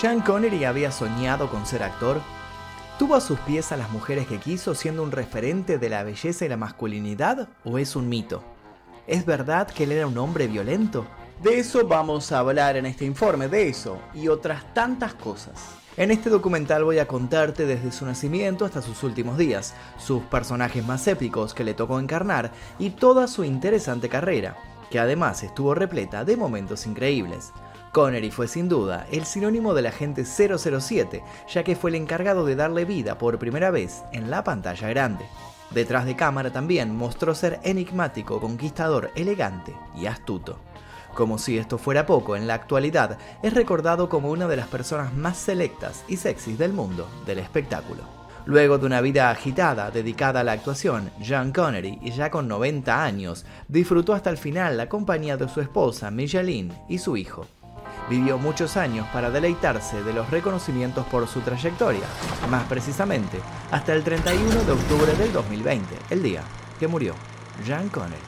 ¿Sean Connery había soñado con ser actor? ¿Tuvo a sus pies a las mujeres que quiso siendo un referente de la belleza y la masculinidad? ¿O es un mito? ¿Es verdad que él era un hombre violento? De eso vamos a hablar en este informe, de eso y otras tantas cosas. En este documental voy a contarte desde su nacimiento hasta sus últimos días, sus personajes más épicos que le tocó encarnar y toda su interesante carrera, que además estuvo repleta de momentos increíbles. Connery fue sin duda el sinónimo del agente 007, ya que fue el encargado de darle vida por primera vez en la pantalla grande. Detrás de cámara también mostró ser enigmático, conquistador, elegante y astuto. Como si esto fuera poco, en la actualidad es recordado como una de las personas más selectas y sexys del mundo del espectáculo. Luego de una vida agitada dedicada a la actuación, John Connery, ya con 90 años, disfrutó hasta el final la compañía de su esposa Micheline y su hijo. Vivió muchos años para deleitarse de los reconocimientos por su trayectoria, más precisamente hasta el 31 de octubre del 2020, el día que murió John Connery.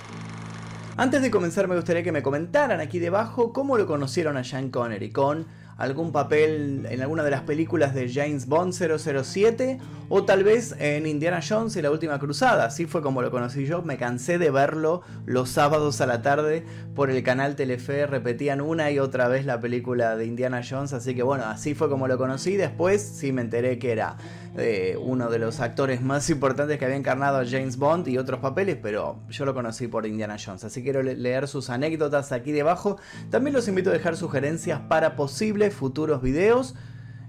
Antes de comenzar me gustaría que me comentaran aquí debajo cómo lo conocieron a Sean Connery, con algún papel en alguna de las películas de James Bond 007 o tal vez en Indiana Jones y la última cruzada. Así fue como lo conocí yo, me cansé de verlo los sábados a la tarde por el canal Telefe, repetían una y otra vez la película de Indiana Jones, así que bueno, así fue como lo conocí. Después sí me enteré que era eh, uno de los actores más importantes que había encarnado a James Bond y otros papeles, pero yo lo conocí por Indiana Jones, así quiero leer sus anécdotas aquí debajo. También los invito a dejar sugerencias para posibles futuros videos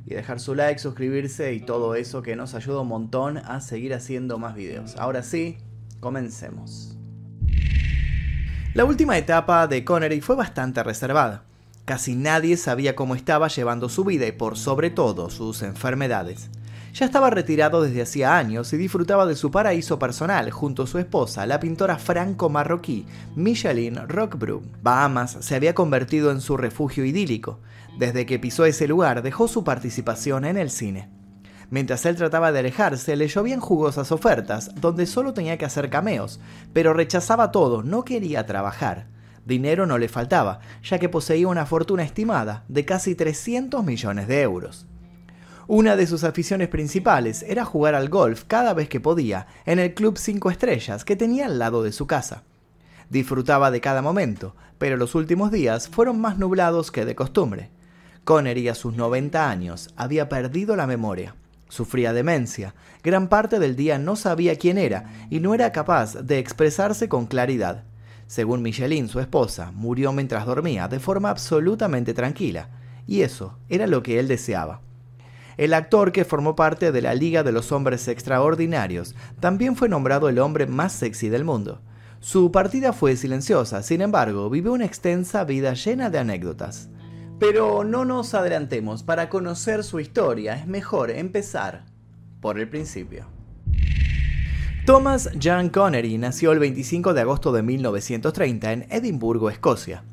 y dejar su like, suscribirse y todo eso que nos ayuda un montón a seguir haciendo más videos. Ahora sí, comencemos. La última etapa de Connery fue bastante reservada. Casi nadie sabía cómo estaba llevando su vida y por sobre todo sus enfermedades. Ya estaba retirado desde hacía años y disfrutaba de su paraíso personal junto a su esposa, la pintora franco-marroquí Micheline Roquebrune. Bahamas se había convertido en su refugio idílico. Desde que pisó ese lugar dejó su participación en el cine. Mientras él trataba de alejarse, le llovían jugosas ofertas, donde solo tenía que hacer cameos, pero rechazaba todo, no quería trabajar. Dinero no le faltaba, ya que poseía una fortuna estimada de casi 300 millones de euros. Una de sus aficiones principales era jugar al golf cada vez que podía en el Club 5 Estrellas que tenía al lado de su casa. Disfrutaba de cada momento, pero los últimos días fueron más nublados que de costumbre. Connery a sus 90 años había perdido la memoria. Sufría demencia, gran parte del día no sabía quién era y no era capaz de expresarse con claridad. Según Micheline, su esposa, murió mientras dormía de forma absolutamente tranquila, y eso era lo que él deseaba. El actor que formó parte de la Liga de los Hombres Extraordinarios también fue nombrado el hombre más sexy del mundo. Su partida fue silenciosa, sin embargo, vivió una extensa vida llena de anécdotas. Pero no nos adelantemos, para conocer su historia es mejor empezar por el principio. Thomas John Connery nació el 25 de agosto de 1930 en Edimburgo, Escocia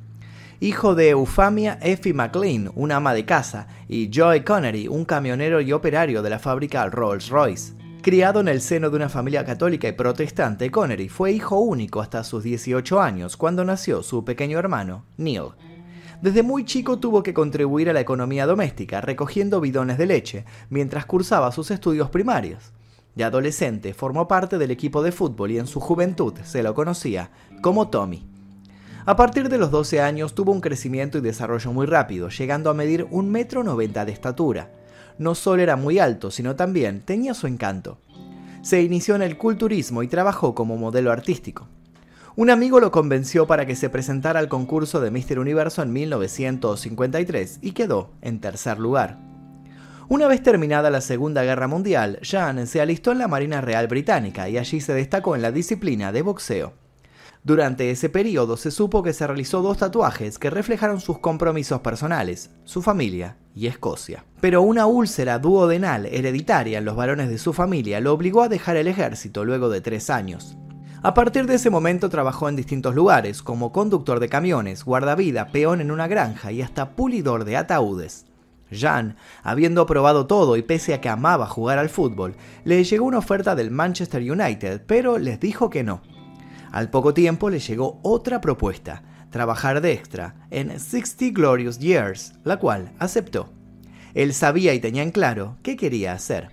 hijo de Eufamia Effie McLean, una ama de casa, y Joy Connery, un camionero y operario de la fábrica Rolls-Royce. Criado en el seno de una familia católica y protestante, Connery fue hijo único hasta sus 18 años, cuando nació su pequeño hermano, Neil. Desde muy chico tuvo que contribuir a la economía doméstica, recogiendo bidones de leche, mientras cursaba sus estudios primarios. De adolescente formó parte del equipo de fútbol y en su juventud se lo conocía como Tommy. A partir de los 12 años tuvo un crecimiento y desarrollo muy rápido, llegando a medir un metro noventa de estatura. No solo era muy alto, sino también tenía su encanto. Se inició en el culturismo y trabajó como modelo artístico. Un amigo lo convenció para que se presentara al concurso de Mister Universo en 1953 y quedó en tercer lugar. Una vez terminada la Segunda Guerra Mundial, Jean se alistó en la Marina Real Británica y allí se destacó en la disciplina de boxeo. Durante ese periodo se supo que se realizó dos tatuajes que reflejaron sus compromisos personales, su familia y Escocia. Pero una úlcera duodenal hereditaria en los varones de su familia lo obligó a dejar el ejército luego de tres años. A partir de ese momento trabajó en distintos lugares, como conductor de camiones, guardavida, peón en una granja y hasta pulidor de ataúdes. Jean, habiendo probado todo y pese a que amaba jugar al fútbol, le llegó una oferta del Manchester United, pero les dijo que no. Al poco tiempo le llegó otra propuesta, trabajar de extra en 60 Glorious Years, la cual aceptó. Él sabía y tenía en claro qué quería hacer.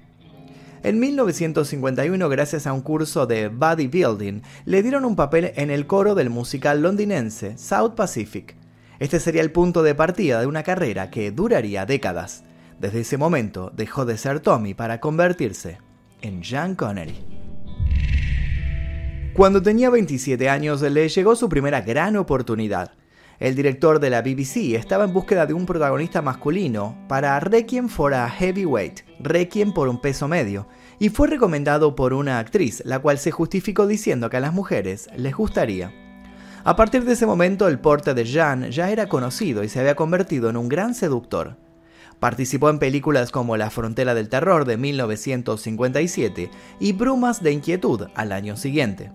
En 1951, gracias a un curso de bodybuilding, le dieron un papel en el coro del musical londinense South Pacific. Este sería el punto de partida de una carrera que duraría décadas. Desde ese momento dejó de ser Tommy para convertirse en Jean Connery. Cuando tenía 27 años le llegó su primera gran oportunidad. El director de la BBC estaba en búsqueda de un protagonista masculino para Requiem for a Heavyweight, Requiem por un peso medio, y fue recomendado por una actriz, la cual se justificó diciendo que a las mujeres les gustaría. A partir de ese momento el porte de Jean ya era conocido y se había convertido en un gran seductor. Participó en películas como La frontera del terror de 1957 y Brumas de inquietud al año siguiente.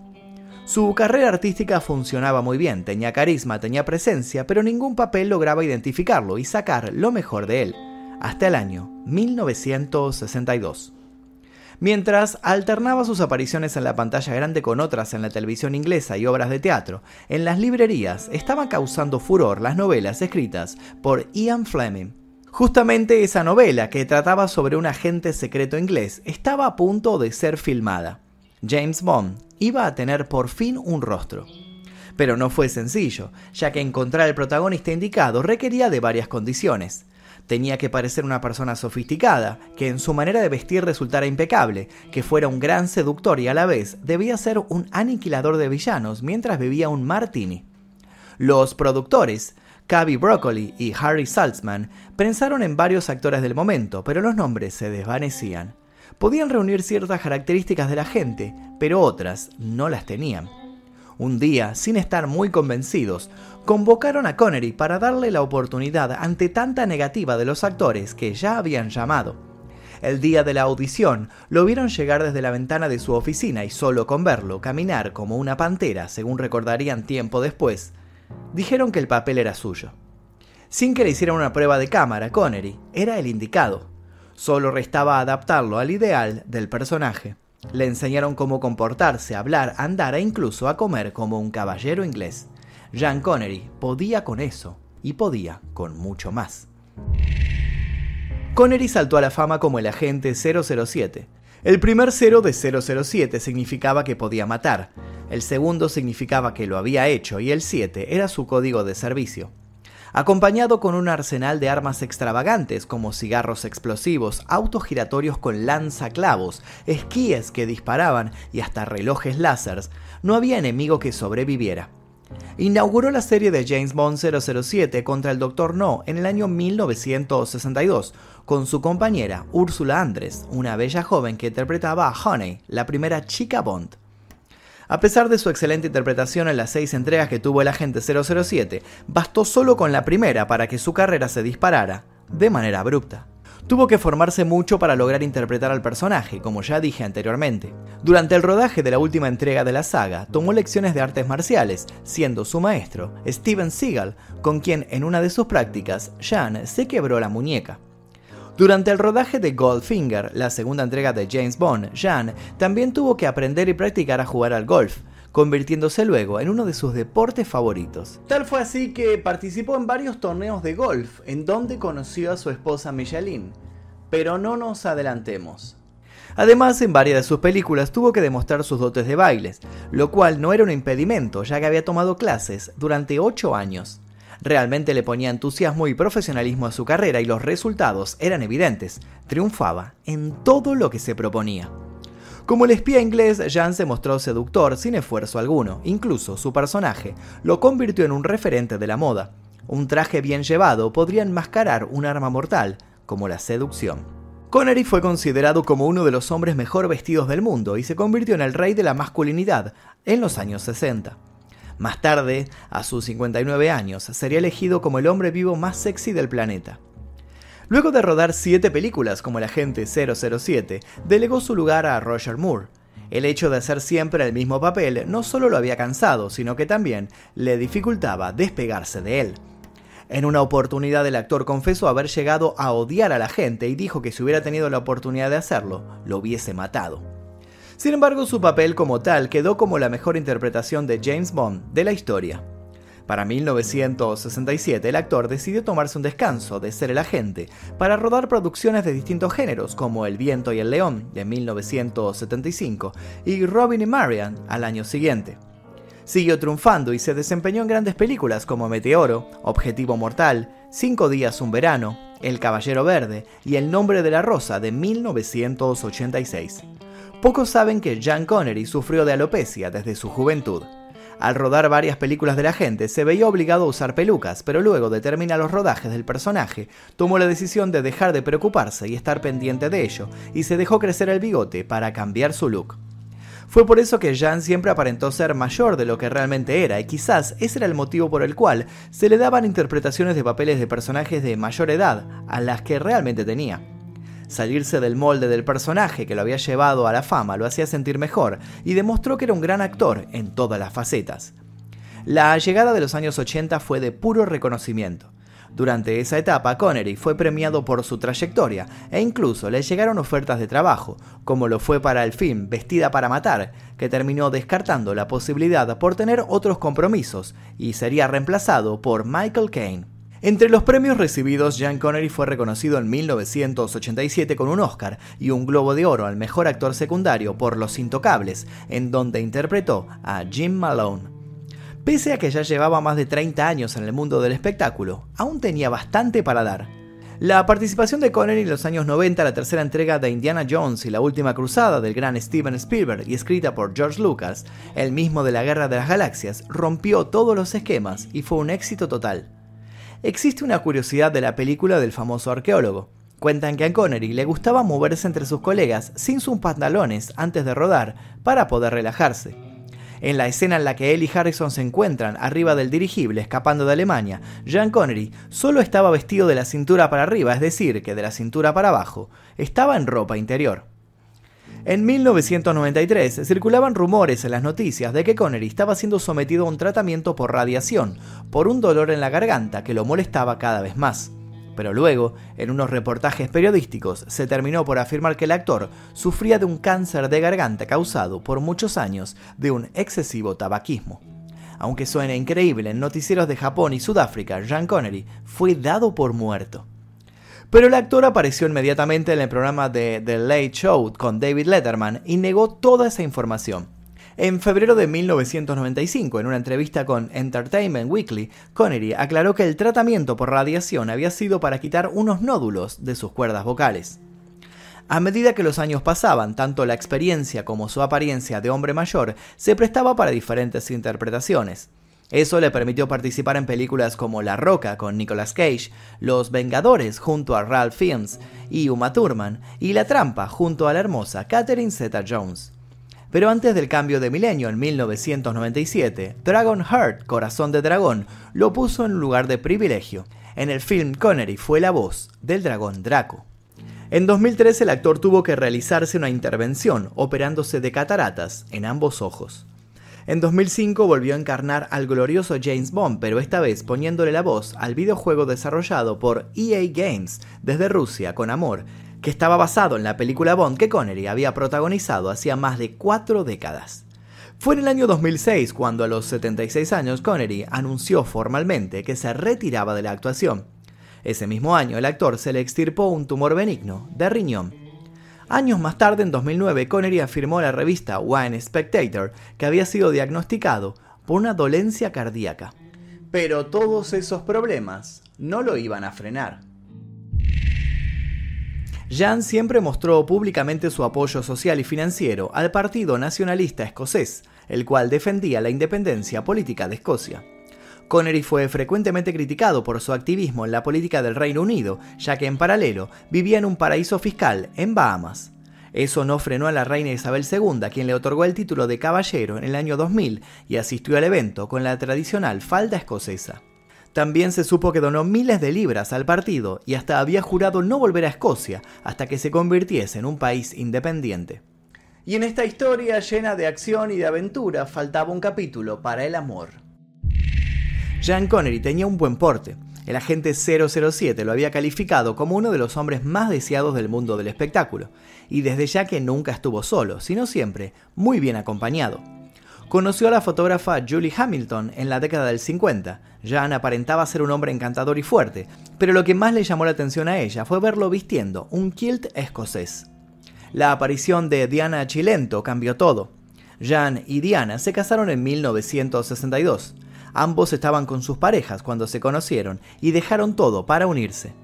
Su carrera artística funcionaba muy bien, tenía carisma, tenía presencia, pero ningún papel lograba identificarlo y sacar lo mejor de él, hasta el año 1962. Mientras alternaba sus apariciones en la pantalla grande con otras en la televisión inglesa y obras de teatro, en las librerías estaban causando furor las novelas escritas por Ian Fleming. Justamente esa novela, que trataba sobre un agente secreto inglés, estaba a punto de ser filmada. James Bond iba a tener por fin un rostro. Pero no fue sencillo, ya que encontrar el protagonista indicado requería de varias condiciones. Tenía que parecer una persona sofisticada, que en su manera de vestir resultara impecable, que fuera un gran seductor y a la vez debía ser un aniquilador de villanos mientras bebía un martini. Los productores, Cavi Broccoli y Harry Saltzman, pensaron en varios actores del momento, pero los nombres se desvanecían podían reunir ciertas características de la gente, pero otras no las tenían. Un día, sin estar muy convencidos, convocaron a Connery para darle la oportunidad ante tanta negativa de los actores que ya habían llamado. El día de la audición lo vieron llegar desde la ventana de su oficina y solo con verlo caminar como una pantera, según recordarían tiempo después, dijeron que el papel era suyo. Sin que le hicieran una prueba de cámara, Connery era el indicado. Solo restaba adaptarlo al ideal del personaje. Le enseñaron cómo comportarse, hablar, andar e incluso a comer como un caballero inglés. Jean Connery podía con eso y podía con mucho más. Connery saltó a la fama como el agente 007. El primer cero de 007 significaba que podía matar, el segundo significaba que lo había hecho y el 7 era su código de servicio acompañado con un arsenal de armas extravagantes como cigarros explosivos, autos giratorios con lanzaclavos, esquíes que disparaban y hasta relojes láseres, no había enemigo que sobreviviera. Inauguró la serie de James Bond 007 contra el Dr. No en el año 1962, con su compañera Úrsula Andres, una bella joven que interpretaba a Honey, la primera chica Bond. A pesar de su excelente interpretación en las seis entregas que tuvo el agente 007, bastó solo con la primera para que su carrera se disparara, de manera abrupta. Tuvo que formarse mucho para lograr interpretar al personaje, como ya dije anteriormente. Durante el rodaje de la última entrega de la saga, tomó lecciones de artes marciales, siendo su maestro Steven Seagal, con quien en una de sus prácticas, Jean se quebró la muñeca. Durante el rodaje de Goldfinger, la segunda entrega de James Bond, Jean también tuvo que aprender y practicar a jugar al golf, convirtiéndose luego en uno de sus deportes favoritos. Tal fue así que participó en varios torneos de golf, en donde conoció a su esposa Micheline. Pero no nos adelantemos. Además, en varias de sus películas tuvo que demostrar sus dotes de bailes, lo cual no era un impedimento, ya que había tomado clases durante 8 años. Realmente le ponía entusiasmo y profesionalismo a su carrera y los resultados eran evidentes. Triunfaba en todo lo que se proponía. Como el espía inglés, Jan se mostró seductor sin esfuerzo alguno. Incluso su personaje lo convirtió en un referente de la moda. Un traje bien llevado podría enmascarar un arma mortal, como la seducción. Connery fue considerado como uno de los hombres mejor vestidos del mundo y se convirtió en el rey de la masculinidad en los años 60. Más tarde, a sus 59 años, sería elegido como el hombre vivo más sexy del planeta. Luego de rodar siete películas como el agente 007, delegó su lugar a Roger Moore. El hecho de hacer siempre el mismo papel no solo lo había cansado, sino que también le dificultaba despegarse de él. En una oportunidad el actor confesó haber llegado a odiar a la gente y dijo que si hubiera tenido la oportunidad de hacerlo, lo hubiese matado. Sin embargo, su papel como tal quedó como la mejor interpretación de James Bond de la historia. Para 1967, el actor decidió tomarse un descanso de ser el agente para rodar producciones de distintos géneros, como El viento y el león de 1975 y Robin y Marian al año siguiente. Siguió triunfando y se desempeñó en grandes películas como Meteoro, Objetivo Mortal, Cinco días un verano, El Caballero Verde y El nombre de la rosa de 1986. Pocos saben que John Connery sufrió de alopecia desde su juventud. Al rodar varias películas de la gente, se veía obligado a usar pelucas, pero luego de terminar los rodajes del personaje, tomó la decisión de dejar de preocuparse y estar pendiente de ello, y se dejó crecer el bigote para cambiar su look. Fue por eso que Jean siempre aparentó ser mayor de lo que realmente era, y quizás ese era el motivo por el cual se le daban interpretaciones de papeles de personajes de mayor edad a las que realmente tenía. Salirse del molde del personaje que lo había llevado a la fama lo hacía sentir mejor y demostró que era un gran actor en todas las facetas. La llegada de los años 80 fue de puro reconocimiento. Durante esa etapa, Connery fue premiado por su trayectoria e incluso le llegaron ofertas de trabajo, como lo fue para el film Vestida para Matar, que terminó descartando la posibilidad por tener otros compromisos y sería reemplazado por Michael Caine. Entre los premios recibidos, Jean Connery fue reconocido en 1987 con un Oscar y un Globo de Oro al mejor actor secundario por Los Intocables, en donde interpretó a Jim Malone. Pese a que ya llevaba más de 30 años en el mundo del espectáculo, aún tenía bastante para dar. La participación de Connery en los años 90, la tercera entrega de Indiana Jones y la última cruzada del gran Steven Spielberg y escrita por George Lucas, el mismo de la Guerra de las Galaxias, rompió todos los esquemas y fue un éxito total existe una curiosidad de la película del famoso arqueólogo. Cuentan que a Connery le gustaba moverse entre sus colegas sin sus pantalones antes de rodar para poder relajarse. En la escena en la que él y Harrison se encuentran arriba del dirigible escapando de Alemania, Jean Connery solo estaba vestido de la cintura para arriba, es decir, que de la cintura para abajo, estaba en ropa interior. En 1993 circulaban rumores en las noticias de que Connery estaba siendo sometido a un tratamiento por radiación, por un dolor en la garganta que lo molestaba cada vez más. Pero luego, en unos reportajes periodísticos, se terminó por afirmar que el actor sufría de un cáncer de garganta causado por muchos años de un excesivo tabaquismo. Aunque suene increíble, en noticieros de Japón y Sudáfrica, Jean Connery fue dado por muerto. Pero el actor apareció inmediatamente en el programa de The Late Show con David Letterman y negó toda esa información. En febrero de 1995, en una entrevista con Entertainment Weekly, Connery aclaró que el tratamiento por radiación había sido para quitar unos nódulos de sus cuerdas vocales. A medida que los años pasaban, tanto la experiencia como su apariencia de hombre mayor se prestaba para diferentes interpretaciones. Eso le permitió participar en películas como La Roca con Nicolas Cage, Los Vengadores junto a Ralph Fiennes y Uma Thurman, y La Trampa junto a la hermosa Catherine Zeta-Jones. Pero antes del cambio de milenio en 1997, Dragon Heart, Corazón de Dragón, lo puso en un lugar de privilegio. En el film Connery fue la voz del dragón Draco. En 2013 el actor tuvo que realizarse una intervención operándose de cataratas en ambos ojos. En 2005 volvió a encarnar al glorioso James Bond, pero esta vez poniéndole la voz al videojuego desarrollado por EA Games desde Rusia con amor, que estaba basado en la película Bond que Connery había protagonizado hacía más de cuatro décadas. Fue en el año 2006 cuando a los 76 años Connery anunció formalmente que se retiraba de la actuación. Ese mismo año el actor se le extirpó un tumor benigno de riñón Años más tarde, en 2009, Connery afirmó a la revista Wine Spectator que había sido diagnosticado por una dolencia cardíaca. Pero todos esos problemas no lo iban a frenar. Jan siempre mostró públicamente su apoyo social y financiero al Partido Nacionalista Escocés, el cual defendía la independencia política de Escocia. Connery fue frecuentemente criticado por su activismo en la política del Reino Unido, ya que en paralelo vivía en un paraíso fiscal en Bahamas. Eso no frenó a la reina Isabel II, quien le otorgó el título de caballero en el año 2000 y asistió al evento con la tradicional falda escocesa. También se supo que donó miles de libras al partido y hasta había jurado no volver a Escocia hasta que se convirtiese en un país independiente. Y en esta historia llena de acción y de aventura faltaba un capítulo para el amor. Jean Connery tenía un buen porte. El agente 007 lo había calificado como uno de los hombres más deseados del mundo del espectáculo, y desde ya que nunca estuvo solo, sino siempre muy bien acompañado. Conoció a la fotógrafa Julie Hamilton en la década del 50. Jan aparentaba ser un hombre encantador y fuerte, pero lo que más le llamó la atención a ella fue verlo vistiendo un kilt escocés. La aparición de Diana Chilento cambió todo. Jan y Diana se casaron en 1962. Ambos estaban con sus parejas cuando se conocieron y dejaron todo para unirse.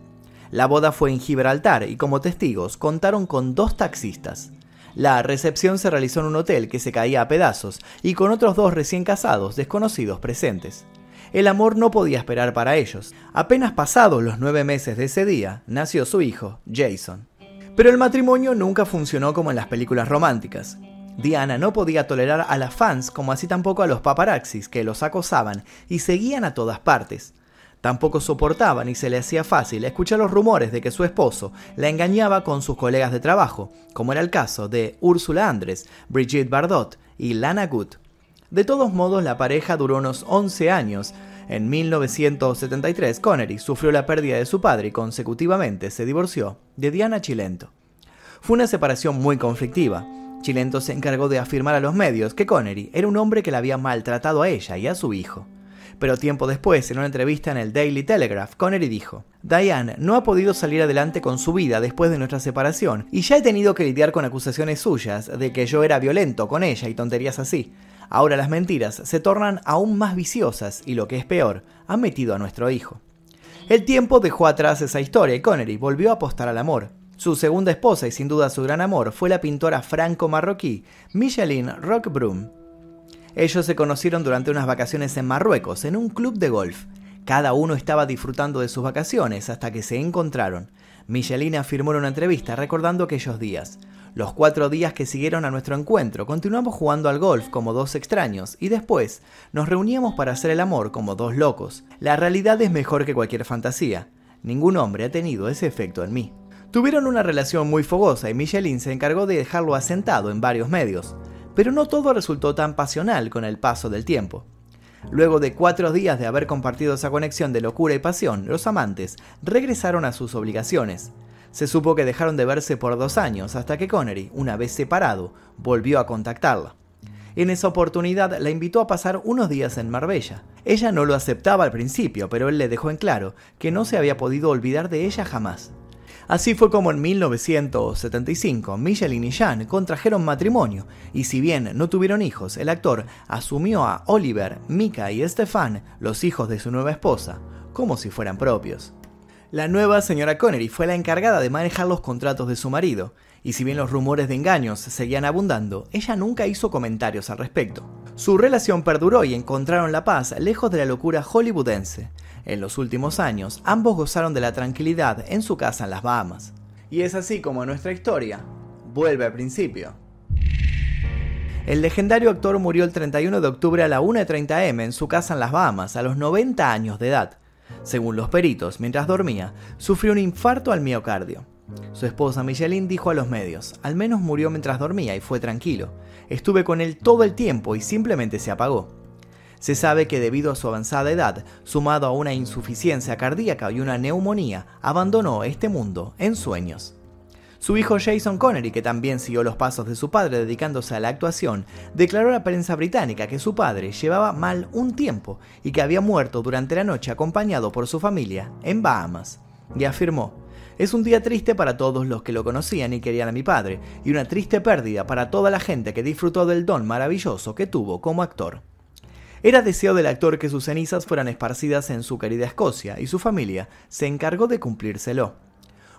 La boda fue en Gibraltar y como testigos contaron con dos taxistas. La recepción se realizó en un hotel que se caía a pedazos y con otros dos recién casados desconocidos presentes. El amor no podía esperar para ellos. Apenas pasados los nueve meses de ese día, nació su hijo, Jason. Pero el matrimonio nunca funcionó como en las películas románticas. Diana no podía tolerar a las fans como así tampoco a los paparazzis que los acosaban y seguían a todas partes. Tampoco soportaba ni se le hacía fácil escuchar los rumores de que su esposo la engañaba con sus colegas de trabajo, como era el caso de Úrsula Andres, Brigitte Bardot y Lana Good. De todos modos, la pareja duró unos 11 años. En 1973, Connery sufrió la pérdida de su padre y consecutivamente se divorció de Diana Chilento. Fue una separación muy conflictiva. Chilento se encargó de afirmar a los medios que Connery era un hombre que la había maltratado a ella y a su hijo. Pero tiempo después, en una entrevista en el Daily Telegraph, Connery dijo, Diane no ha podido salir adelante con su vida después de nuestra separación y ya he tenido que lidiar con acusaciones suyas de que yo era violento con ella y tonterías así. Ahora las mentiras se tornan aún más viciosas y lo que es peor, han metido a nuestro hijo. El tiempo dejó atrás esa historia y Connery volvió a apostar al amor. Su segunda esposa y sin duda su gran amor fue la pintora franco-marroquí Micheline Roquebrune. Ellos se conocieron durante unas vacaciones en Marruecos, en un club de golf. Cada uno estaba disfrutando de sus vacaciones hasta que se encontraron. Michelina afirmó en una entrevista recordando aquellos días. Los cuatro días que siguieron a nuestro encuentro continuamos jugando al golf como dos extraños y después nos reuníamos para hacer el amor como dos locos. La realidad es mejor que cualquier fantasía. Ningún hombre ha tenido ese efecto en mí. Tuvieron una relación muy fogosa y Michelin se encargó de dejarlo asentado en varios medios pero no todo resultó tan pasional con el paso del tiempo. Luego de cuatro días de haber compartido esa conexión de locura y pasión, los amantes regresaron a sus obligaciones. Se supo que dejaron de verse por dos años hasta que Connery, una vez separado, volvió a contactarla. En esa oportunidad la invitó a pasar unos días en Marbella. Ella no lo aceptaba al principio, pero él le dejó en claro que no se había podido olvidar de ella jamás. Así fue como en 1975 Michelin y Jean contrajeron matrimonio, y si bien no tuvieron hijos, el actor asumió a Oliver, Mika y Stefan, los hijos de su nueva esposa, como si fueran propios. La nueva señora Connery fue la encargada de manejar los contratos de su marido, y si bien los rumores de engaños seguían abundando, ella nunca hizo comentarios al respecto. Su relación perduró y encontraron la paz lejos de la locura hollywoodense, en los últimos años, ambos gozaron de la tranquilidad en su casa en las Bahamas. Y es así como nuestra historia vuelve al principio. El legendario actor murió el 31 de octubre a la 1.30 m en su casa en las Bahamas, a los 90 años de edad. Según los peritos, mientras dormía, sufrió un infarto al miocardio. Su esposa Micheline dijo a los medios, al menos murió mientras dormía y fue tranquilo. Estuve con él todo el tiempo y simplemente se apagó. Se sabe que debido a su avanzada edad, sumado a una insuficiencia cardíaca y una neumonía, abandonó este mundo en sueños. Su hijo Jason Connery, que también siguió los pasos de su padre dedicándose a la actuación, declaró a la prensa británica que su padre llevaba mal un tiempo y que había muerto durante la noche acompañado por su familia en Bahamas. Y afirmó, es un día triste para todos los que lo conocían y querían a mi padre, y una triste pérdida para toda la gente que disfrutó del don maravilloso que tuvo como actor. Era deseo del actor que sus cenizas fueran esparcidas en su querida Escocia y su familia se encargó de cumplírselo.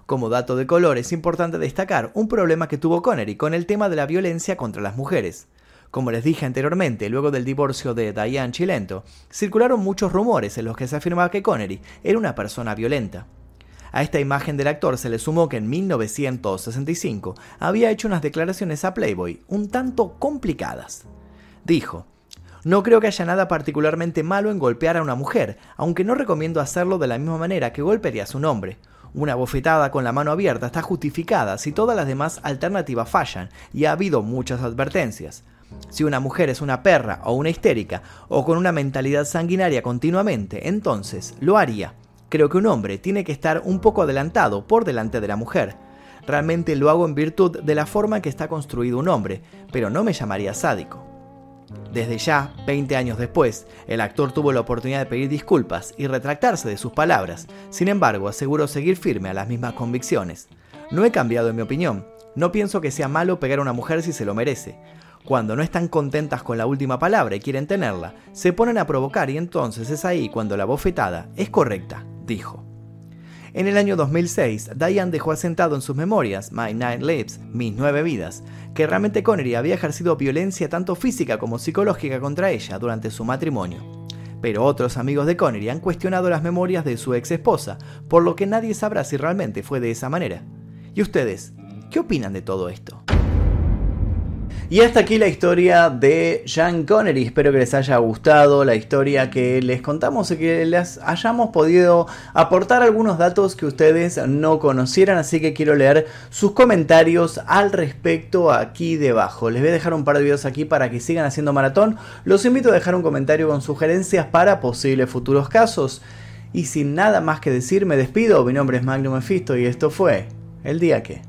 Como dato de color es importante destacar un problema que tuvo Connery con el tema de la violencia contra las mujeres. Como les dije anteriormente, luego del divorcio de Diane Chilento, circularon muchos rumores en los que se afirmaba que Connery era una persona violenta. A esta imagen del actor se le sumó que en 1965 había hecho unas declaraciones a Playboy un tanto complicadas. Dijo, no creo que haya nada particularmente malo en golpear a una mujer, aunque no recomiendo hacerlo de la misma manera que golpearías a un hombre. Una bofetada con la mano abierta está justificada si todas las demás alternativas fallan, y ha habido muchas advertencias. Si una mujer es una perra o una histérica, o con una mentalidad sanguinaria continuamente, entonces lo haría. Creo que un hombre tiene que estar un poco adelantado por delante de la mujer. Realmente lo hago en virtud de la forma en que está construido un hombre, pero no me llamaría sádico. Desde ya, 20 años después, el actor tuvo la oportunidad de pedir disculpas y retractarse de sus palabras, sin embargo aseguró seguir firme a las mismas convicciones. No he cambiado en mi opinión, no pienso que sea malo pegar a una mujer si se lo merece. Cuando no están contentas con la última palabra y quieren tenerla, se ponen a provocar y entonces es ahí cuando la bofetada es correcta, dijo. En el año 2006, Diane dejó asentado en sus memorias, My Nine Lives, Mis Nueve Vidas, que realmente Connery había ejercido violencia tanto física como psicológica contra ella durante su matrimonio. Pero otros amigos de Connery han cuestionado las memorias de su ex esposa, por lo que nadie sabrá si realmente fue de esa manera. ¿Y ustedes? ¿Qué opinan de todo esto? Y hasta aquí la historia de Sean Connery. Espero que les haya gustado la historia que les contamos y que les hayamos podido aportar algunos datos que ustedes no conocieran. Así que quiero leer sus comentarios al respecto aquí debajo. Les voy a dejar un par de videos aquí para que sigan haciendo maratón. Los invito a dejar un comentario con sugerencias para posibles futuros casos. Y sin nada más que decir, me despido. Mi nombre es Magnum Mephisto y esto fue El Día Que.